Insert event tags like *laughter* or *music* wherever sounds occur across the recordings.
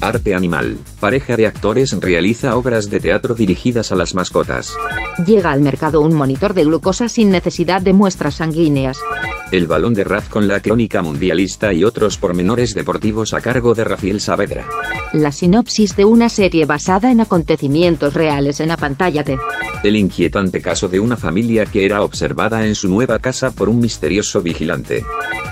Arte Animal. Pareja de actores realiza obras de teatro dirigidas a las mascotas. Llega al mercado un monitor de glucosa sin necesidad de muestras sanguíneas. El balón de Raz con la crónica mundialista y otros pormenores deportivos a cargo de Rafael Saavedra. La sinopsis de una serie basada en acontecimientos reales en la pantalla de El inquietante caso de una familia que era observada en su nueva casa por un misterioso vigilante.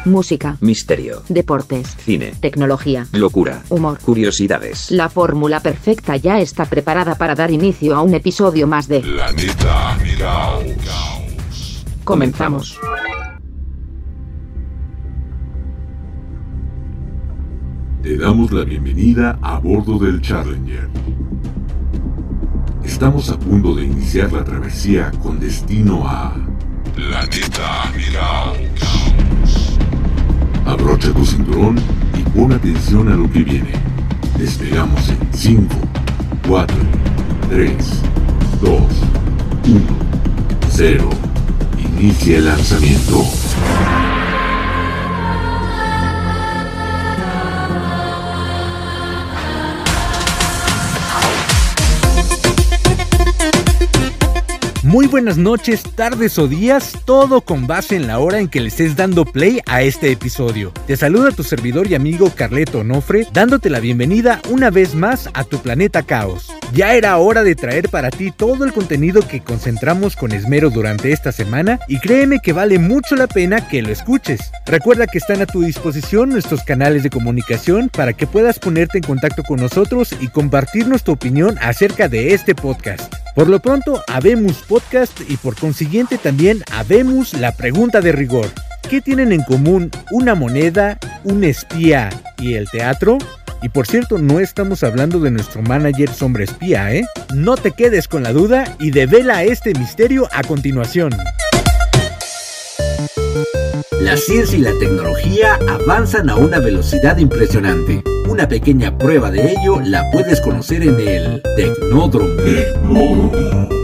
música, Misterio. deportes, Cine. tecnología, Locura. humor. Curiosidades. La fórmula perfecta ya está preparada para dar inicio a un episodio más de Planeta Caos. Comenzamos. Te damos la bienvenida a bordo del Challenger. Estamos a punto de iniciar la travesía con destino a Planeta Caos. Abrocha tu cinturón y pon atención a lo que viene. Despegamos en 5, 4, 3, 2, 1, 0. Inicia el lanzamiento. Muy buenas noches, tardes o días, todo con base en la hora en que le estés dando play a este episodio. Te saluda tu servidor y amigo Carleto Onofre, dándote la bienvenida una vez más a tu planeta Caos. Ya era hora de traer para ti todo el contenido que concentramos con esmero durante esta semana y créeme que vale mucho la pena que lo escuches. Recuerda que están a tu disposición nuestros canales de comunicación para que puedas ponerte en contacto con nosotros y compartirnos tu opinión acerca de este podcast. Por lo pronto, habemos podcast y por consiguiente también habemos la pregunta de rigor. ¿Qué tienen en común una moneda, un espía y el teatro? Y por cierto, no estamos hablando de nuestro manager sombra espía, ¿eh? No te quedes con la duda y devela este misterio a continuación. La ciencia y la tecnología avanzan a una velocidad impresionante. Una pequeña prueba de ello la puedes conocer en el Tecnódromo.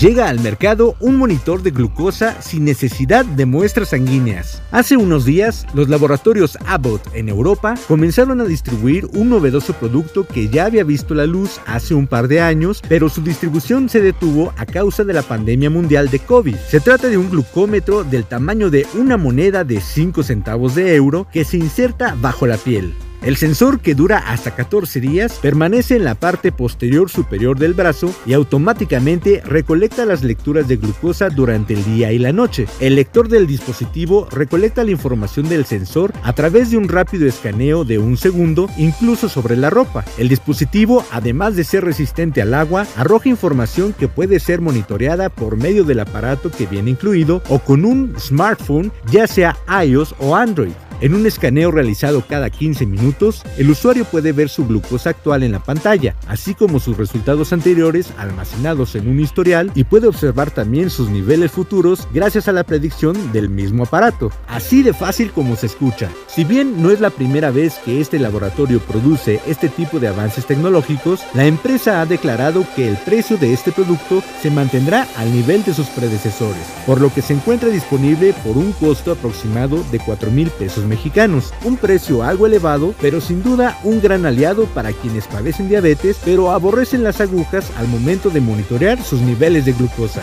Llega al mercado un monitor de glucosa sin necesidad de muestras sanguíneas. Hace unos días, los laboratorios Abbott en Europa comenzaron a distribuir un novedoso producto que ya había visto la luz hace un par de años, pero su distribución se detuvo a causa de la pandemia mundial de COVID. Se trata de un glucómetro del tamaño de una moneda de 5 centavos de euro que se inserta bajo la piel. El sensor, que dura hasta 14 días, permanece en la parte posterior superior del brazo y automáticamente recolecta las lecturas de glucosa durante el día y la noche. El lector del dispositivo recolecta la información del sensor a través de un rápido escaneo de un segundo, incluso sobre la ropa. El dispositivo, además de ser resistente al agua, arroja información que puede ser monitoreada por medio del aparato que viene incluido o con un smartphone, ya sea iOS o Android. En un escaneo realizado cada 15 minutos, el usuario puede ver su glucosa actual en la pantalla, así como sus resultados anteriores almacenados en un historial y puede observar también sus niveles futuros gracias a la predicción del mismo aparato. Así de fácil como se escucha. Si bien no es la primera vez que este laboratorio produce este tipo de avances tecnológicos, la empresa ha declarado que el precio de este producto se mantendrá al nivel de sus predecesores, por lo que se encuentra disponible por un costo aproximado de 4 mil pesos mexicanos, un precio algo elevado, pero sin duda un gran aliado para quienes padecen diabetes, pero aborrecen las agujas al momento de monitorear sus niveles de glucosa.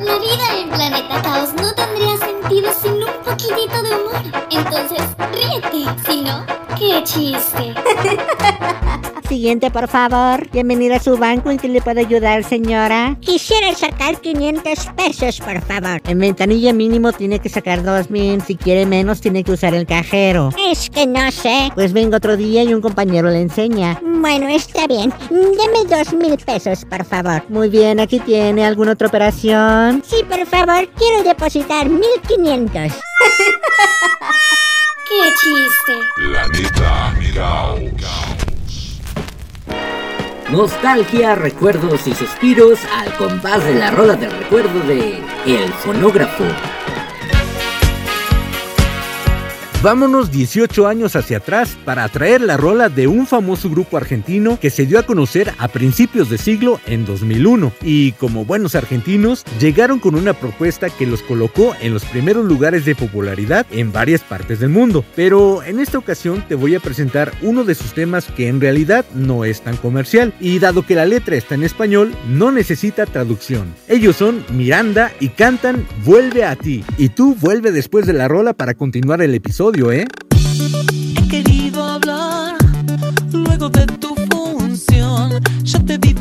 La vida en Planeta Caos no tendría sentido sin un poquitito de humor. Entonces, ríete. Si no, qué chiste. *laughs* Siguiente, por favor. Bienvenida a su banco. ¿En qué le puedo ayudar, señora? Quisiera sacar 500 pesos, por favor. En ventanilla mínimo tiene que sacar 2000. Si quiere menos, tiene que usar el cajero. Es que no sé. Pues venga otro día y un compañero le enseña. Bueno, está bien. Deme dos mil pesos, por favor. Muy bien, aquí tiene. ¿Alguna otra operación? Sí, por favor, quiero depositar mil quinientos. *laughs* ¡Qué chiste! Planeta Nostalgia, recuerdos y suspiros al compás de la rola del recuerdo de El Fonógrafo. Vámonos 18 años hacia atrás para traer la rola de un famoso grupo argentino que se dio a conocer a principios de siglo en 2001 y como buenos argentinos llegaron con una propuesta que los colocó en los primeros lugares de popularidad en varias partes del mundo. Pero en esta ocasión te voy a presentar uno de sus temas que en realidad no es tan comercial y dado que la letra está en español no necesita traducción. Ellos son Miranda y cantan Vuelve a ti y tú vuelve después de la rola para continuar el episodio ¿eh? He querido hablar luego de tu función. Ya te vi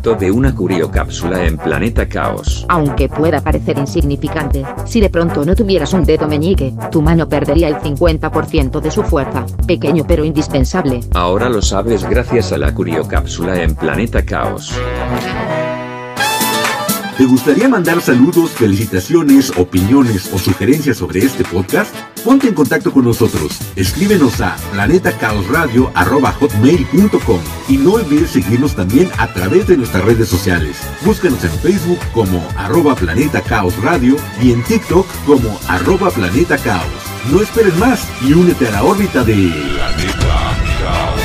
De una curiocápsula en Planeta Caos. Aunque pueda parecer insignificante, si de pronto no tuvieras un dedo meñique, tu mano perdería el 50% de su fuerza. Pequeño pero indispensable. Ahora lo sabes gracias a la curiocápsula en Planeta Caos. ¿Te gustaría mandar saludos, felicitaciones, opiniones o sugerencias sobre este podcast? Ponte en contacto con nosotros. Escríbenos a planetacaosradio.com y no olvides seguirnos también a través de nuestras redes sociales. Búscanos en Facebook como arroba Planeta Caos Radio y en TikTok como arroba Planeta Caos. No esperes más y únete a la órbita de Planeta Caos.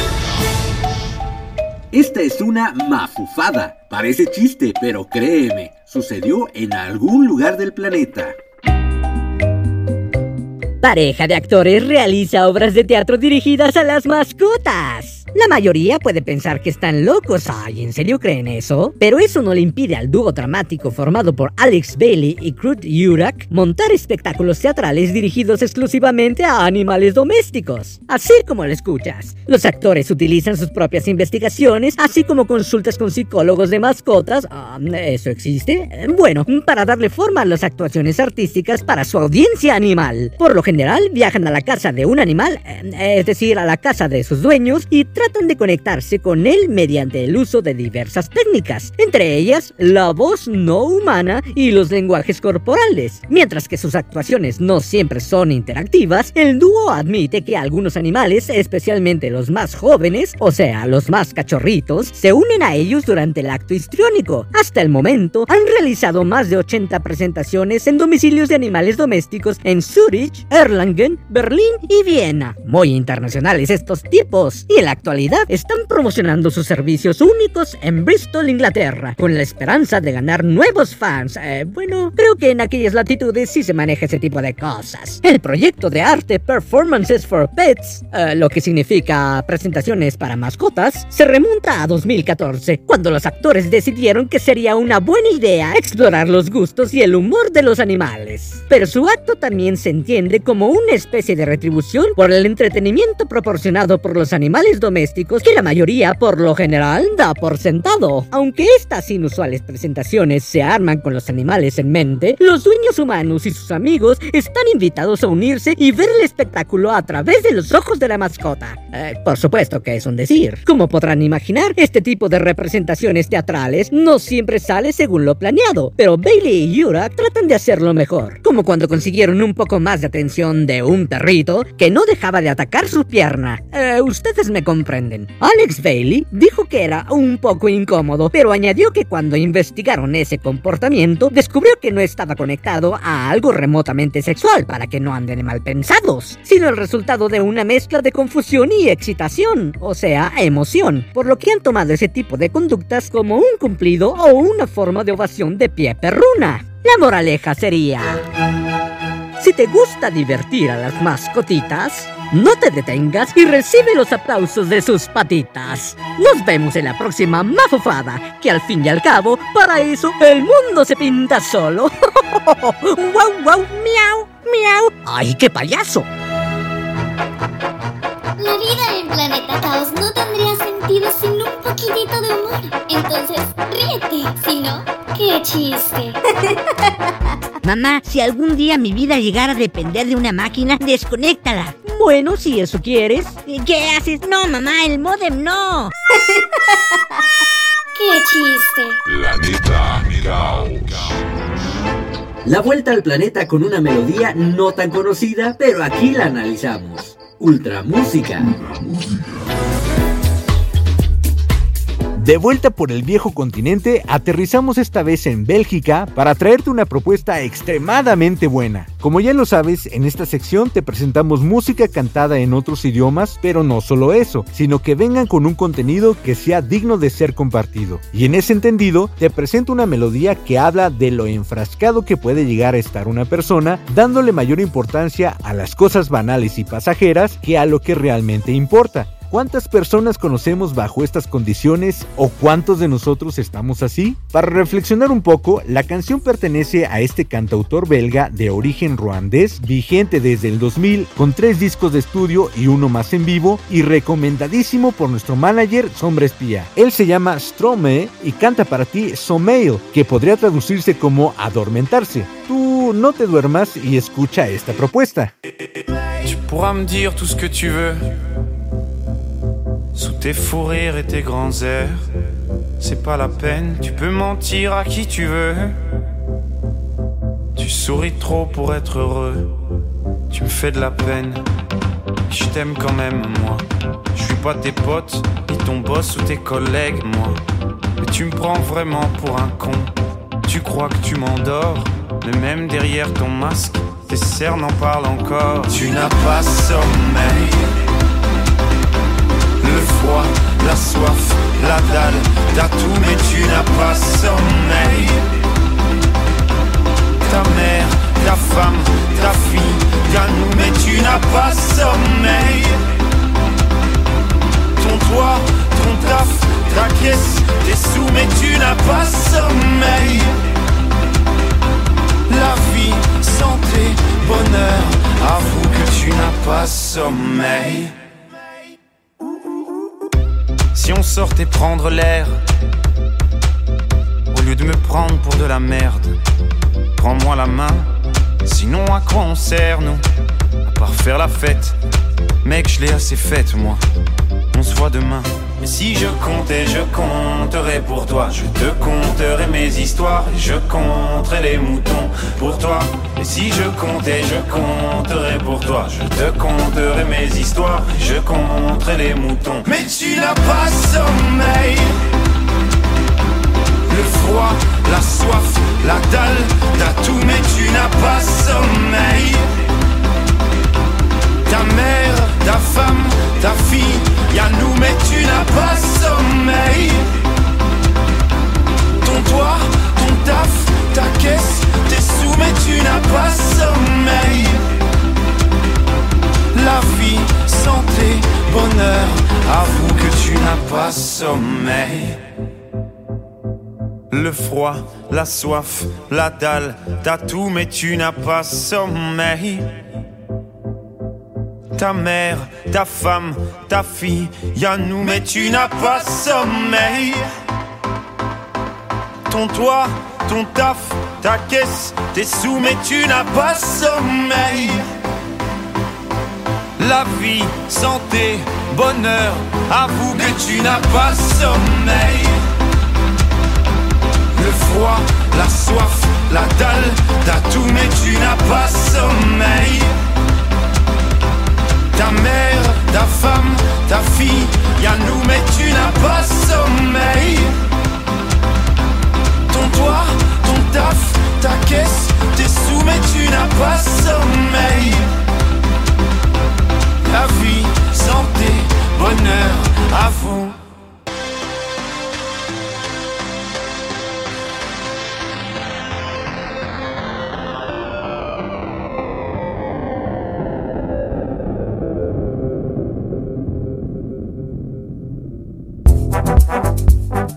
Esta es una mafufada. Parece chiste, pero créeme, sucedió en algún lugar del planeta. Pareja de actores realiza obras de teatro dirigidas a las mascotas. La mayoría puede pensar que están locos. Ay, ¿en serio creen eso? Pero eso no le impide al dúo dramático formado por Alex Bailey y Kurt Yurak montar espectáculos teatrales dirigidos exclusivamente a animales domésticos. Así como lo escuchas. Los actores utilizan sus propias investigaciones, así como consultas con psicólogos de mascotas. Ah, ¿Eso existe? Bueno, para darle forma a las actuaciones artísticas para su audiencia animal. Por lo general, viajan a la casa de un animal, eh, es decir, a la casa de sus dueños, y tratan de conectarse con él mediante el uso de diversas técnicas, entre ellas la voz no humana y los lenguajes corporales. Mientras que sus actuaciones no siempre son interactivas, el dúo admite que algunos animales, especialmente los más jóvenes, o sea, los más cachorritos, se unen a ellos durante el acto histriónico. Hasta el momento, han realizado más de 80 presentaciones en domicilios de animales domésticos en Zurich, Erlangen, Berlín y Viena. Muy internacionales estos tipos, y en la actualidad están promocionando sus servicios únicos en Bristol, Inglaterra, con la esperanza de ganar nuevos fans. Eh, bueno, creo que en aquellas latitudes sí se maneja ese tipo de cosas. El proyecto de arte Performances for Pets, eh, lo que significa presentaciones para mascotas, se remonta a 2014, cuando los actores decidieron que sería una buena idea explorar los gustos y el humor de los animales. Pero su acto también se entiende como una especie de retribución por el entretenimiento proporcionado por los animales domésticos que la mayoría por lo general da por sentado. Aunque estas inusuales presentaciones se arman con los animales en mente, los dueños humanos y sus amigos están invitados a unirse y ver el espectáculo a través de los ojos de la mascota. Eh, por supuesto que es un decir. Como podrán imaginar, este tipo de representaciones teatrales no siempre sale según lo planeado, pero Bailey y Yura tratan de hacerlo mejor, como cuando consiguieron un poco más de atención de un perrito que no dejaba de atacar su pierna. Eh, ustedes me comprenden. Alex Bailey dijo que era un poco incómodo, pero añadió que cuando investigaron ese comportamiento, descubrió que no estaba conectado a algo remotamente sexual para que no anden mal pensados, sino el resultado de una mezcla de confusión y excitación, o sea, emoción, por lo que han tomado ese tipo de conductas como un cumplido o una forma de ovación de pie perruna. La moraleja sería... Si te gusta divertir a las mascotitas, no te detengas y recibe los aplausos de sus patitas. Nos vemos en la próxima mafufada, que al fin y al cabo, para eso el mundo se pinta solo. *laughs* ¡Wow, wow! ¡Miau, miau! ¡Ay, qué payaso! La vida en Planeta Caos no tendría sentido sin un poquitito de humor. Entonces, ríete. Si no, qué chiste. *laughs* Mamá, si algún día mi vida llegara a depender de una máquina, desconéctala. Bueno, si eso quieres. ¿Qué haces? No, mamá, el modem no. *laughs* ¡Qué chiste! Planeta Caos. La vuelta al planeta con una melodía no tan conocida, pero aquí la analizamos. Ultra Música. De vuelta por el viejo continente, aterrizamos esta vez en Bélgica para traerte una propuesta extremadamente buena. Como ya lo sabes, en esta sección te presentamos música cantada en otros idiomas, pero no solo eso, sino que vengan con un contenido que sea digno de ser compartido. Y en ese entendido, te presento una melodía que habla de lo enfrascado que puede llegar a estar una persona, dándole mayor importancia a las cosas banales y pasajeras que a lo que realmente importa. ¿Cuántas personas conocemos bajo estas condiciones o cuántos de nosotros estamos así? Para reflexionar un poco, la canción pertenece a este cantautor belga de origen ruandés, vigente desde el 2000, con tres discos de estudio y uno más en vivo, y recomendadísimo por nuestro manager Sombra Espía. Él se llama Strome y canta para ti Sommeil, que podría traducirse como adormentarse. Tú no te duermas y escucha esta propuesta. Tu pourras me dire tout ce que tu veux. Sous tes fous rires et tes grands airs, c'est pas la peine, tu peux mentir à qui tu veux. Tu souris trop pour être heureux, tu me fais de la peine. Je t'aime quand même, moi. Je suis pas tes potes, ni ton boss ou tes collègues, moi. Mais tu me prends vraiment pour un con. Tu crois que tu m'endors, mais même derrière ton masque, tes cernes en parlent encore. Tu n'as pas sommeil la soif, la dalle, t'as tout mais tu n'as pas sommeil. Ta mère, ta femme, ta fille, ta nous mais tu n'as pas sommeil. Ton toit, ton taf, ta caisse, tes sous mais tu n'as pas sommeil. La vie, santé, bonheur, avoue que tu n'as pas sommeil. Si on sortait prendre l'air, au lieu de me prendre pour de la merde, prends-moi la main, sinon à quoi on sert nous À part faire la fête. Mec, je l'ai assez faite, moi. On se voit demain. Si je comptais, je compterais pour toi. Je te conterai mes histoires je compterai les moutons pour toi. Si je comptais, je compterais pour toi. Je te conterai mes histoires je compterai les moutons. Mais tu n'as pas sommeil. Le froid, la soif, la dalle, t'as tout, mais tu n'as pas sommeil. Ta mère, ta femme, ta fille, y'a nous, mais tu n'as pas sommeil. Ton toit, ton taf, ta caisse, tes sous, mais tu n'as pas sommeil. La vie, santé, bonheur, avoue que tu n'as pas sommeil. Le froid, la soif, la dalle, t'as tout mais tu n'as pas sommeil. Ta mère, ta femme, ta fille, y'a nous mais tu n'as pas sommeil. Ton toit, ton taf, ta caisse, tes sous mais tu n'as pas sommeil. La vie, santé, bonheur, avoue que tu n'as pas sommeil le froid, la soif, la dalle, t'as tout mais tu n'as pas sommeil. Ta mère, ta femme,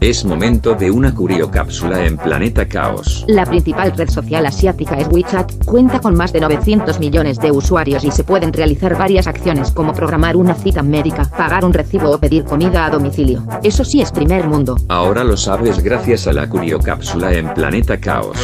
Es momento de una curiocápsula en Planeta Caos. La principal red social asiática es WeChat, cuenta con más de 900 millones de usuarios y se pueden realizar varias acciones como programar una cita médica, pagar un recibo o pedir comida a domicilio. Eso sí es primer mundo. Ahora lo sabes gracias a la curiocápsula en Planeta Caos.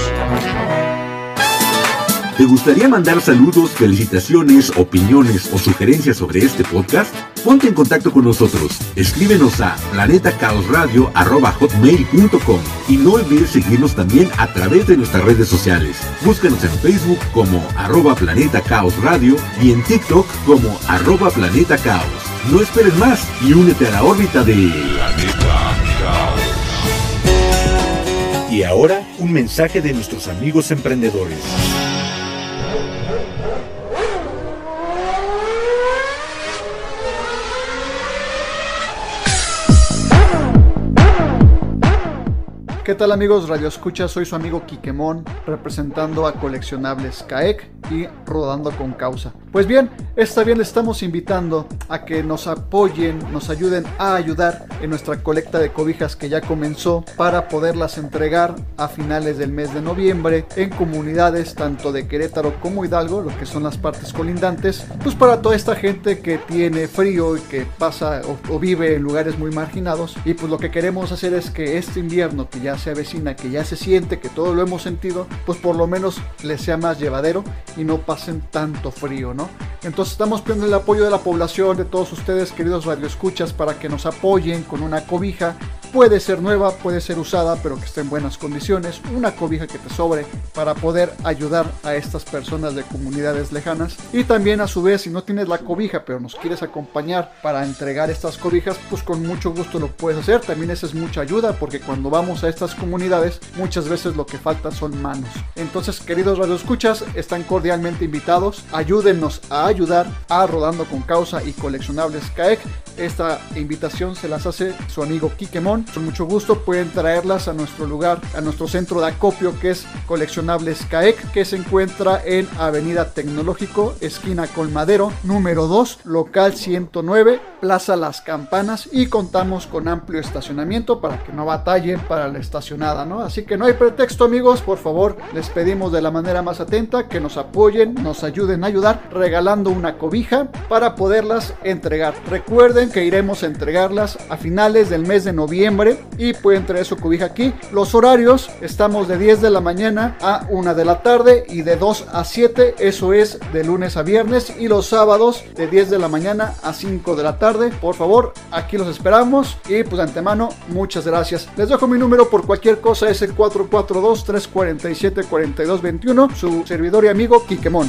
¿Te gustaría mandar saludos, felicitaciones, opiniones o sugerencias sobre este podcast? Ponte en contacto con nosotros. Escríbenos a planetacaosradio.com y no olvides seguirnos también a través de nuestras redes sociales. Búscanos en Facebook como arroba Planeta Caos Radio y en TikTok como arroba Planeta Caos. No esperes más y únete a la órbita de Planeta Caos. Y ahora un mensaje de nuestros amigos emprendedores. ¿Qué tal amigos Radio Escucha? Soy su amigo Quiquemón, representando a Coleccionables CAEC y Rodando con Causa. Pues bien, esta vez les estamos invitando a que nos apoyen, nos ayuden a ayudar en nuestra colecta de cobijas que ya comenzó para poderlas entregar a finales del mes de noviembre en comunidades tanto de Querétaro como Hidalgo, lo que son las partes colindantes, pues para toda esta gente que tiene frío y que pasa o, o vive en lugares muy marginados y pues lo que queremos hacer es que este invierno que ya se avecina, que ya se siente, que todo lo hemos sentido, pues por lo menos les sea más llevadero y no pasen tanto frío, ¿no? Entonces estamos pidiendo el apoyo de la población, de todos ustedes, queridos radioescuchas, para que nos apoyen con una cobija. Puede ser nueva, puede ser usada, pero que esté en buenas condiciones. Una cobija que te sobre para poder ayudar a estas personas de comunidades lejanas. Y también a su vez, si no tienes la cobija, pero nos quieres acompañar para entregar estas cobijas, pues con mucho gusto lo puedes hacer. También esa es mucha ayuda, porque cuando vamos a estas comunidades, muchas veces lo que falta son manos. Entonces, queridos radioescuchas, están cordialmente invitados. Ayúdennos a ayudar a Rodando con Causa y Coleccionables CAEC. Esta invitación se las hace su amigo Kikemon. Con mucho gusto pueden traerlas a nuestro lugar, a nuestro centro de acopio que es Coleccionables CAEC, que se encuentra en Avenida Tecnológico, esquina Colmadero, número 2, local 109, Plaza Las Campanas y contamos con amplio estacionamiento para que no batallen para la estacionada, ¿no? Así que no hay pretexto amigos, por favor, les pedimos de la manera más atenta que nos apoyen, nos ayuden a ayudar regalando una cobija para poderlas entregar. Recuerden que iremos a entregarlas a finales del mes de noviembre y pueden traer su cobija aquí. Los horarios estamos de 10 de la mañana a 1 de la tarde y de 2 a 7, eso es de lunes a viernes y los sábados de 10 de la mañana a 5 de la tarde. Por favor, aquí los esperamos y pues de antemano muchas gracias. Les dejo mi número por cualquier cosa es el 442 347 4221, su servidor y amigo Quiquemón.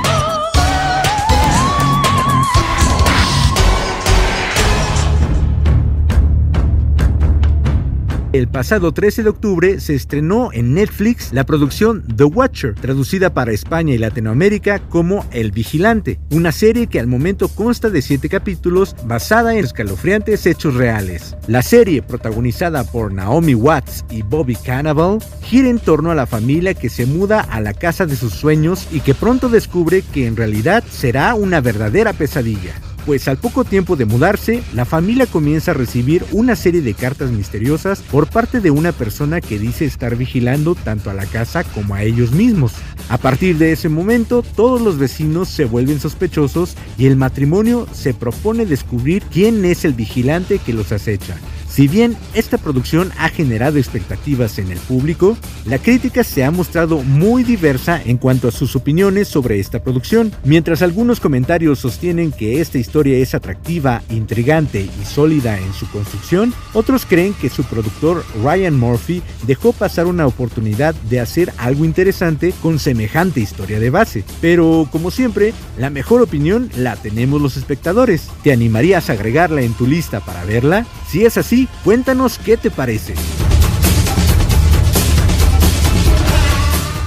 El pasado 13 de octubre se estrenó en Netflix la producción The Watcher, traducida para España y Latinoamérica como El Vigilante, una serie que al momento consta de 7 capítulos basada en escalofriantes hechos reales. La serie, protagonizada por Naomi Watts y Bobby Cannavale, gira en torno a la familia que se muda a la casa de sus sueños y que pronto descubre que en realidad será una verdadera pesadilla pues al poco tiempo de mudarse, la familia comienza a recibir una serie de cartas misteriosas por parte de una persona que dice estar vigilando tanto a la casa como a ellos mismos. A partir de ese momento, todos los vecinos se vuelven sospechosos y el matrimonio se propone descubrir quién es el vigilante que los acecha. Si bien esta producción ha generado expectativas en el público, la crítica se ha mostrado muy diversa en cuanto a sus opiniones sobre esta producción. Mientras algunos comentarios sostienen que esta historia es atractiva, intrigante y sólida en su construcción, otros creen que su productor Ryan Murphy dejó pasar una oportunidad de hacer algo interesante con semejante historia de base. Pero como siempre, la mejor opinión la tenemos los espectadores. ¿Te animarías a agregarla en tu lista para verla? Si es así, cuéntanos qué te parece.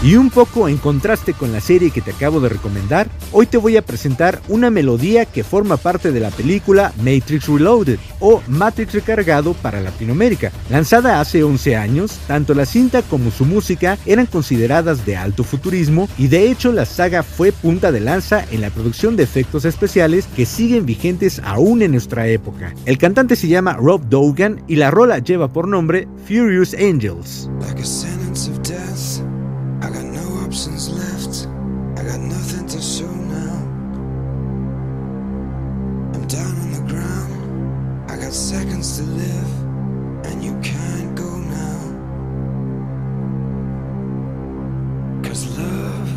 Y un poco en contraste con la serie que te acabo de recomendar, hoy te voy a presentar una melodía que forma parte de la película Matrix Reloaded o Matrix Recargado para Latinoamérica. Lanzada hace 11 años, tanto la cinta como su música eran consideradas de alto futurismo y de hecho la saga fue punta de lanza en la producción de efectos especiales que siguen vigentes aún en nuestra época. El cantante se llama Rob Dogan y la rola lleva por nombre Furious Angels. Options left. I got nothing to show now. I'm down on the ground. I got seconds to live, and you can't go now. Cause love,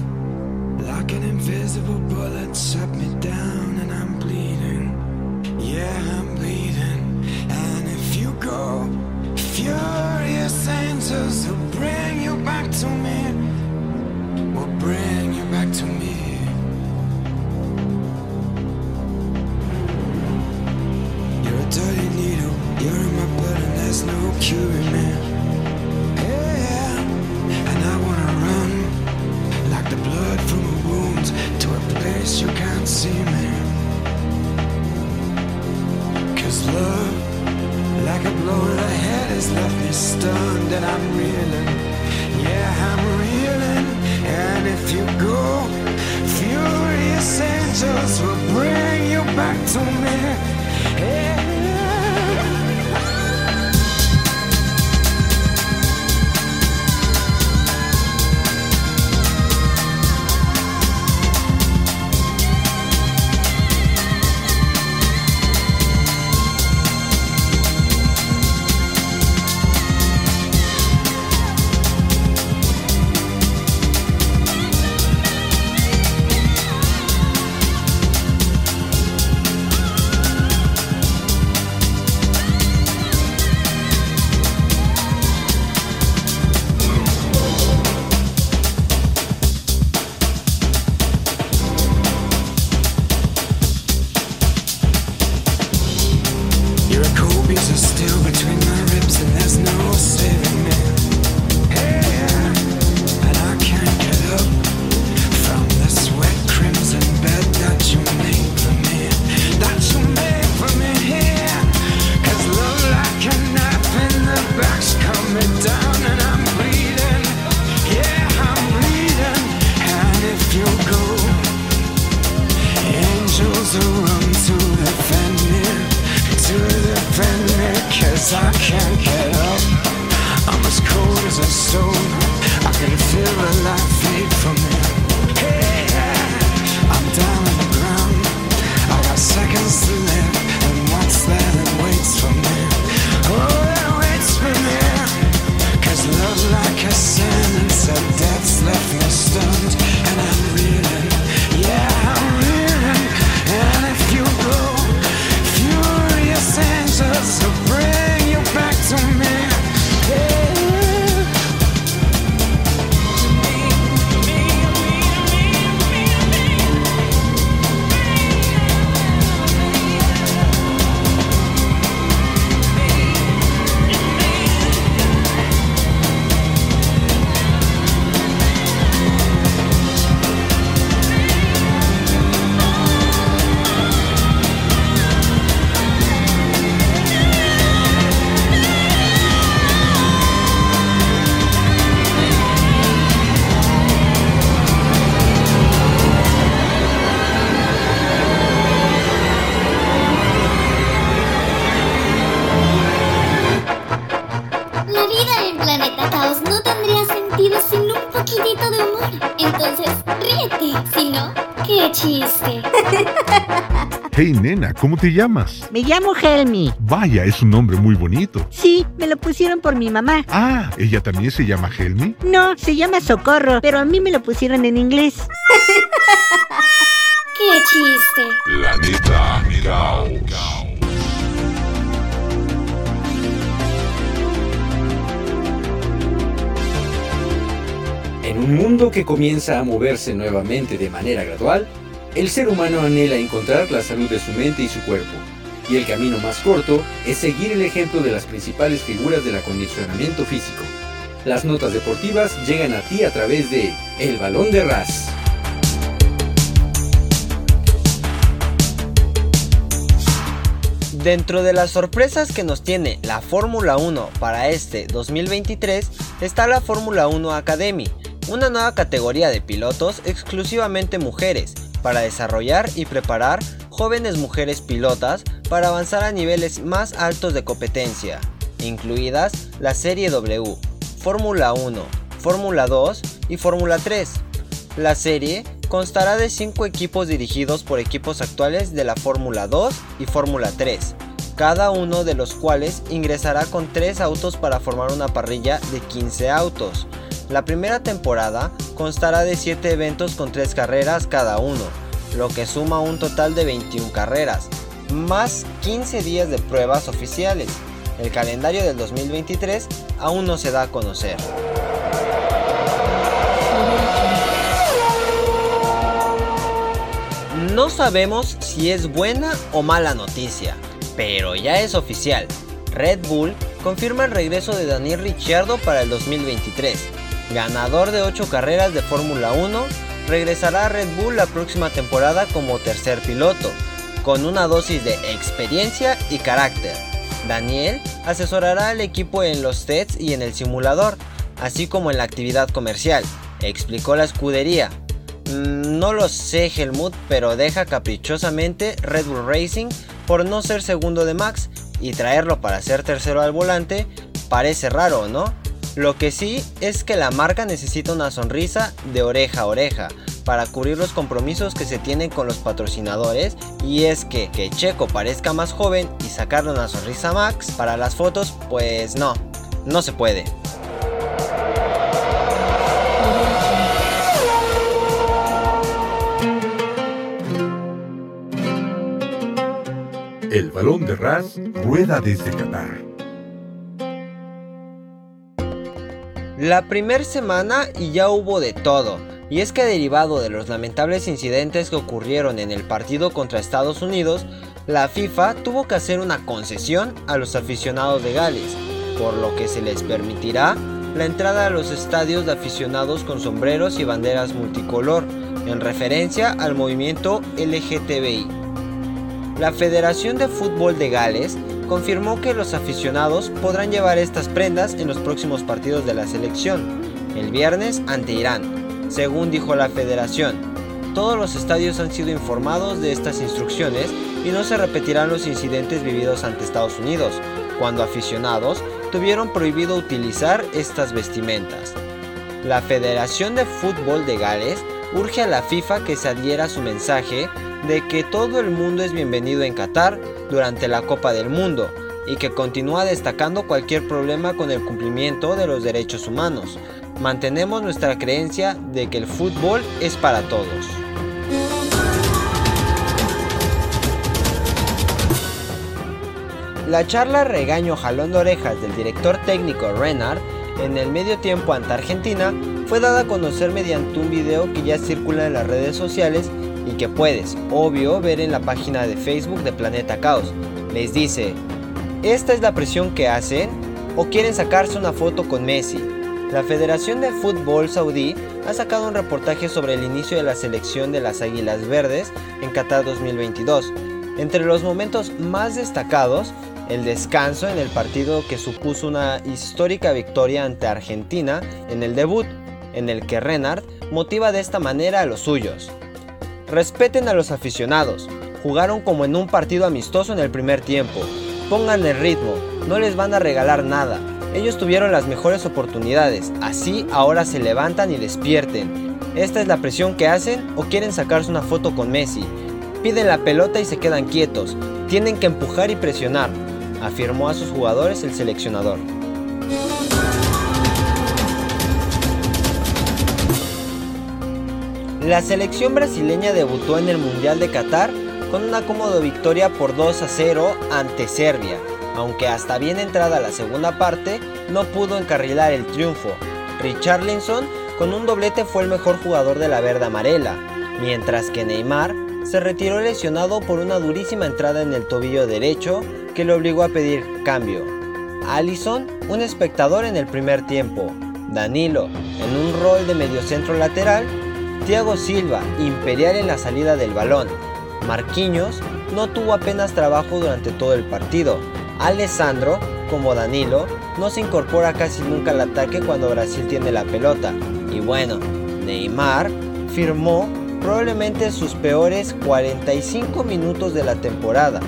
like an invisible bullet, shut Ríete. Si no, qué chiste. Hey nena, ¿cómo te llamas? Me llamo Helmi. Vaya, es un nombre muy bonito. Sí, me lo pusieron por mi mamá. Ah, ¿ella también se llama Helmi? No, se llama Socorro, pero a mí me lo pusieron en inglés. qué chiste. Planeta Caos. En un mundo que comienza a moverse nuevamente de manera gradual, el ser humano anhela encontrar la salud de su mente y su cuerpo. Y el camino más corto es seguir el ejemplo de las principales figuras del acondicionamiento físico. Las notas deportivas llegan a ti a través de El Balón de Ras. Dentro de las sorpresas que nos tiene la Fórmula 1 para este 2023 está la Fórmula 1 Academy, una nueva categoría de pilotos exclusivamente mujeres para desarrollar y preparar jóvenes mujeres pilotas para avanzar a niveles más altos de competencia, incluidas la Serie W, Fórmula 1, Fórmula 2 y Fórmula 3. La serie constará de 5 equipos dirigidos por equipos actuales de la Fórmula 2 y Fórmula 3, cada uno de los cuales ingresará con 3 autos para formar una parrilla de 15 autos. La primera temporada constará de 7 eventos con 3 carreras cada uno, lo que suma un total de 21 carreras, más 15 días de pruebas oficiales. El calendario del 2023 aún no se da a conocer. No sabemos si es buena o mala noticia, pero ya es oficial. Red Bull confirma el regreso de Daniel Ricciardo para el 2023. Ganador de 8 carreras de Fórmula 1, regresará a Red Bull la próxima temporada como tercer piloto, con una dosis de experiencia y carácter. Daniel asesorará al equipo en los tests y en el simulador, así como en la actividad comercial, explicó la escudería. Mm, No lo sé Helmut, pero deja caprichosamente Red Bull Racing por no ser segundo de Max y traerlo para ser tercero al volante parece raro, ¿no? Lo que sí es que la marca necesita una sonrisa de oreja a oreja para cubrir los compromisos que se tienen con los patrocinadores y es que que Checo parezca más joven y sacarle una sonrisa Max para las fotos, pues no, no se puede. El balón de Ras rueda desde Qatar. La primer semana y ya hubo de todo. Y es que derivado de los lamentables incidentes que ocurrieron en el partido contra Estados Unidos, la FIFA tuvo que hacer una concesión a los aficionados de Gales, por lo que se les permitirá la entrada a los estadios de aficionados con sombreros y banderas multicolor, en referencia al movimiento LGTBI. La Federación de Fútbol de Gales confirmó que los aficionados podrán llevar estas prendas en los próximos partidos de la selección, el viernes ante Irán, según dijo la federación. Todos los estadios han sido informados de estas instrucciones y no se repetirán los incidentes vividos ante Estados Unidos, cuando aficionados tuvieron prohibido utilizar estas vestimentas. La Federación de Fútbol de Gales urge a la FIFA que se adhiera a su mensaje de que todo el mundo es bienvenido en Qatar durante la Copa del Mundo y que continúa destacando cualquier problema con el cumplimiento de los derechos humanos. Mantenemos nuestra creencia de que el fútbol es para todos. La charla regaño jalón de orejas del director técnico Renard en el medio tiempo ante Argentina fue dada a conocer mediante un video que ya circula en las redes sociales y que puedes, obvio, ver en la página de Facebook de Planeta Caos. Les dice, ¿esta es la presión que hacen? ¿O quieren sacarse una foto con Messi? La Federación de Fútbol Saudí ha sacado un reportaje sobre el inicio de la selección de las Águilas Verdes en Qatar 2022. Entre los momentos más destacados, el descanso en el partido que supuso una histórica victoria ante Argentina en el debut, en el que Renard motiva de esta manera a los suyos. Respeten a los aficionados, jugaron como en un partido amistoso en el primer tiempo, pongan el ritmo, no les van a regalar nada, ellos tuvieron las mejores oportunidades, así ahora se levantan y despierten. ¿Esta es la presión que hacen o quieren sacarse una foto con Messi? Piden la pelota y se quedan quietos, tienen que empujar y presionar, afirmó a sus jugadores el seleccionador. La selección brasileña debutó en el Mundial de Qatar con una cómoda victoria por 2 a 0 ante Serbia, aunque hasta bien entrada la segunda parte no pudo encarrilar el triunfo. Richarlison con un doblete fue el mejor jugador de la verde amarela, mientras que Neymar se retiró lesionado por una durísima entrada en el tobillo derecho que le obligó a pedir cambio. Allison, un espectador en el primer tiempo. Danilo, en un rol de mediocentro lateral. Thiago Silva, imperial en la salida del balón. Marquinhos no tuvo apenas trabajo durante todo el partido. Alessandro, como Danilo, no se incorpora casi nunca al ataque cuando Brasil tiene la pelota. Y bueno, Neymar firmó probablemente sus peores 45 minutos de la temporada.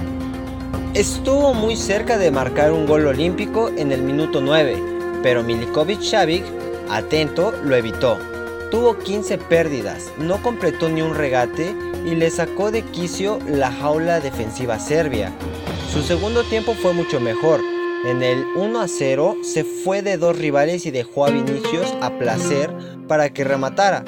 Estuvo muy cerca de marcar un gol olímpico en el minuto 9, pero Milikovic Savic, atento, lo evitó. Tuvo 15 pérdidas, no completó ni un regate y le sacó de quicio la jaula defensiva serbia. Su segundo tiempo fue mucho mejor. En el 1 a 0 se fue de dos rivales y dejó a Vinicius a placer para que rematara.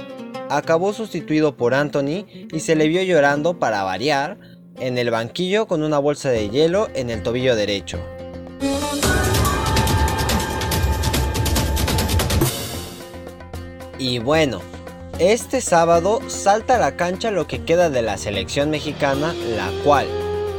Acabó sustituido por Anthony y se le vio llorando para variar en el banquillo con una bolsa de hielo en el tobillo derecho. Y bueno, este sábado salta a la cancha lo que queda de la selección mexicana, la cual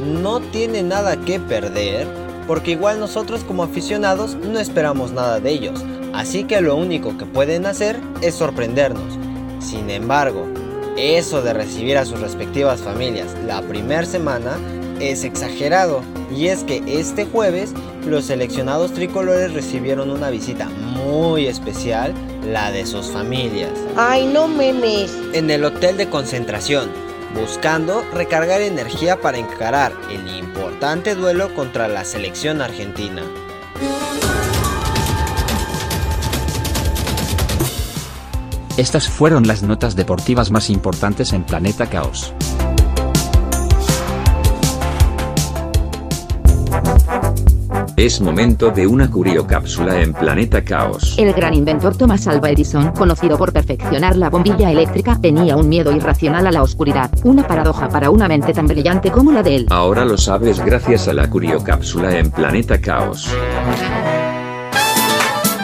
no tiene nada que perder, porque igual nosotros como aficionados no esperamos nada de ellos, así que lo único que pueden hacer es sorprendernos. Sin embargo, eso de recibir a sus respectivas familias la primera semana es exagerado, y es que este jueves los seleccionados tricolores recibieron una visita muy especial, la de sus familias. Ay, no memes. En el hotel de concentración, buscando recargar energía para encarar el importante duelo contra la selección argentina. Estas fueron las notas deportivas más importantes en Planeta Caos. Es momento de una curiocápsula en Planeta Caos. El gran inventor Thomas Alva Edison, conocido por perfeccionar la bombilla eléctrica, tenía un miedo irracional a la oscuridad, una paradoja para una mente tan brillante como la de él. Ahora lo sabes gracias a la curiocápsula en Planeta Caos.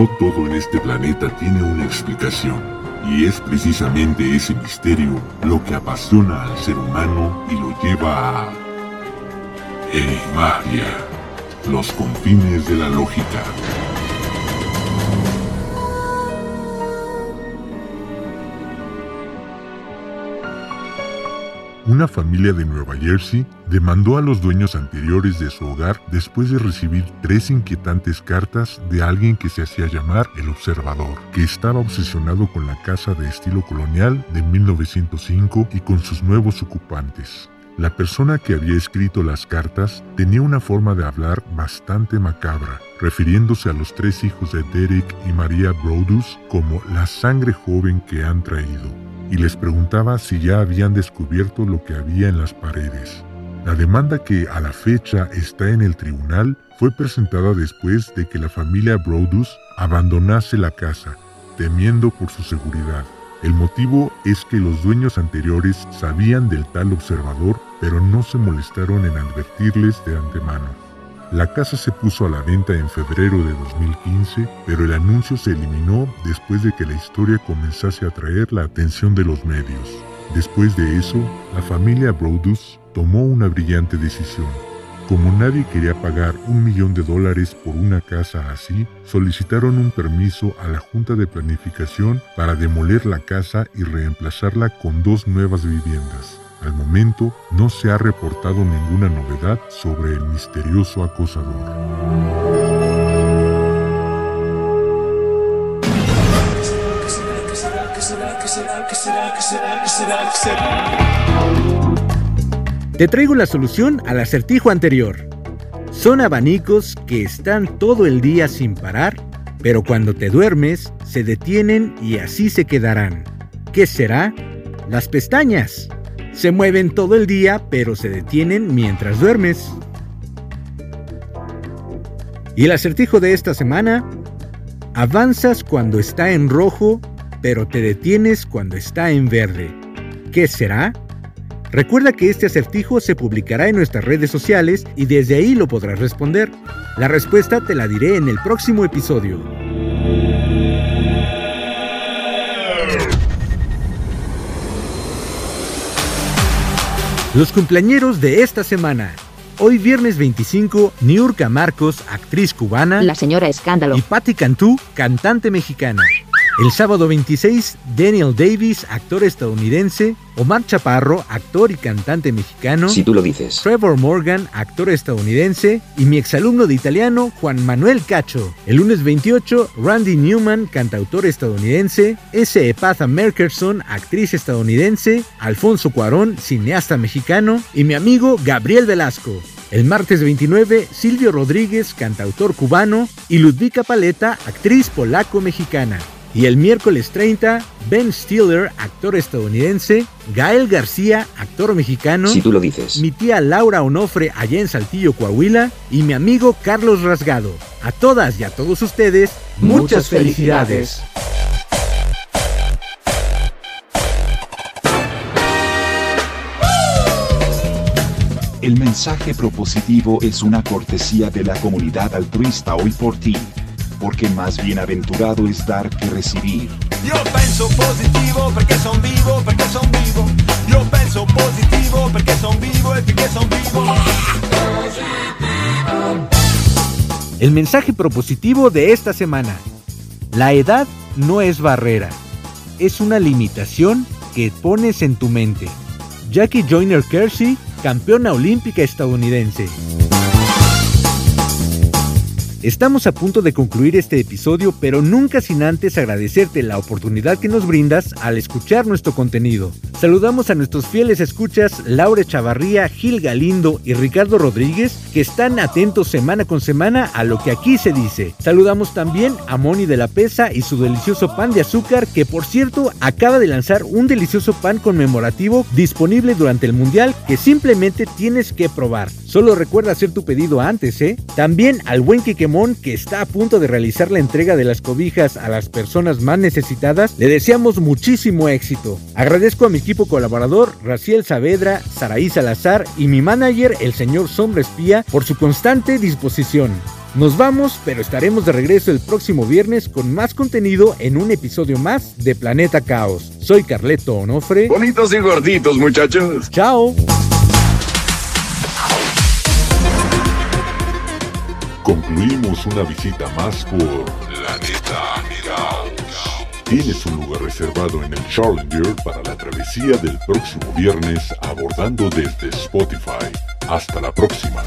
No todo en este planeta tiene una explicación. Y es precisamente ese misterio lo que apasiona al ser humano y lo lleva a Enigmagia, los confines de la lógica. Una familia de Nueva Jersey demandó a los dueños anteriores de su hogar después de recibir tres inquietantes cartas de alguien que se hacía llamar el observador, que estaba obsesionado con la casa de estilo colonial de 1905 y con sus nuevos ocupantes. La persona que había escrito las cartas tenía una forma de hablar bastante macabra, refiriéndose a los tres hijos de Derek y María Brodus como la sangre joven que han traído y les preguntaba si ya habían descubierto lo que había en las paredes. La demanda que a la fecha está en el tribunal fue presentada después de que la familia Brodus abandonase la casa, temiendo por su seguridad. El motivo es que los dueños anteriores sabían del tal observador, pero no se molestaron en advertirles de antemano. La casa se puso a la venta en febrero de 2015, pero el anuncio se eliminó después de que la historia comenzase a atraer la atención de los medios. Después de eso, la familia Brodus tomó una brillante decisión. Como nadie quería pagar un millón de dólares por una casa así, solicitaron un permiso a la Junta de Planificación para demoler la casa y reemplazarla con dos nuevas viviendas. Al momento no se ha reportado ninguna novedad sobre el misterioso acosador. Te traigo la solución al acertijo anterior. Son abanicos que están todo el día sin parar, pero cuando te duermes se detienen y así se quedarán. ¿Qué será? Las pestañas. Se mueven todo el día, pero se detienen mientras duermes. Y el acertijo de esta semana, avanzas cuando está en rojo, pero te detienes cuando está en verde. ¿Qué será? Recuerda que este acertijo se publicará en nuestras redes sociales y desde ahí lo podrás responder. La respuesta te la diré en el próximo episodio. Los cumpleañeros de esta semana. Hoy viernes 25, Niurka Marcos, actriz cubana. La señora Escándalo. Y Patti Cantú, cantante mexicana. El sábado 26, Daniel Davis, actor estadounidense, Omar Chaparro, actor y cantante mexicano. Si tú lo dices. Trevor Morgan, actor estadounidense. Y mi exalumno de italiano, Juan Manuel Cacho. El lunes 28, Randy Newman, cantautor estadounidense. S. Epatha Merkerson, actriz estadounidense. Alfonso Cuarón, cineasta mexicano. Y mi amigo Gabriel Velasco. El martes 29, Silvio Rodríguez, cantautor cubano. Y Ludvika Paleta, actriz polaco-mexicana. Y el miércoles 30, Ben Stiller, actor estadounidense, Gael García, actor mexicano, si tú lo dices, mi tía Laura Onofre allá en Saltillo, Coahuila, y mi amigo Carlos Rasgado. A todas y a todos ustedes, muchas, felicidades. El mensaje propositivo es una cortesía de la comunidad altruista hoy por ti porque más bienaventurado es dar que recibir. Yo penso positivo porque son vivo, porque son vivo. Yo penso positivo porque son vivo y porque son vivo. El mensaje propositivo de esta semana. La edad no es barrera, es una limitación que pones en tu mente. Jackie Joyner Kersey, campeona olímpica estadounidense. Estamos a punto de concluir este episodio, pero nunca sin antes agradecerte la oportunidad que nos brindas al escuchar nuestro contenido. Saludamos a nuestros fieles escuchas Laura Chavarría, Gil Galindo y Ricardo Rodríguez, que están atentos semana con semana a lo que aquí se dice. Saludamos también a Moni de la Pesa y su delicioso pan de azúcar, que por cierto acaba de lanzar un delicioso pan conmemorativo disponible durante el Mundial que simplemente tienes que probar. Solo recuerda hacer tu pedido antes, ¿eh? También al buen Que está a punto de realizar la entrega de las cobijas a las personas más necesitadas, le deseamos muchísimo éxito. Agradezco a mi equipo colaborador, Raciel Saavedra, Saraí Salazar y mi manager, el señor Sombra Espía, por su constante disposición. Nos vamos, pero estaremos de regreso el próximo viernes con más contenido en un episodio más de Planeta Caos. Soy Carleto Onofre. Bonitos y gorditos, muchachos. Chao. Concluimos una visita más por Planeta. Tienes un lugar reservado en el Challenger para la travesía del próximo viernes abordando desde Spotify. Hasta la próxima.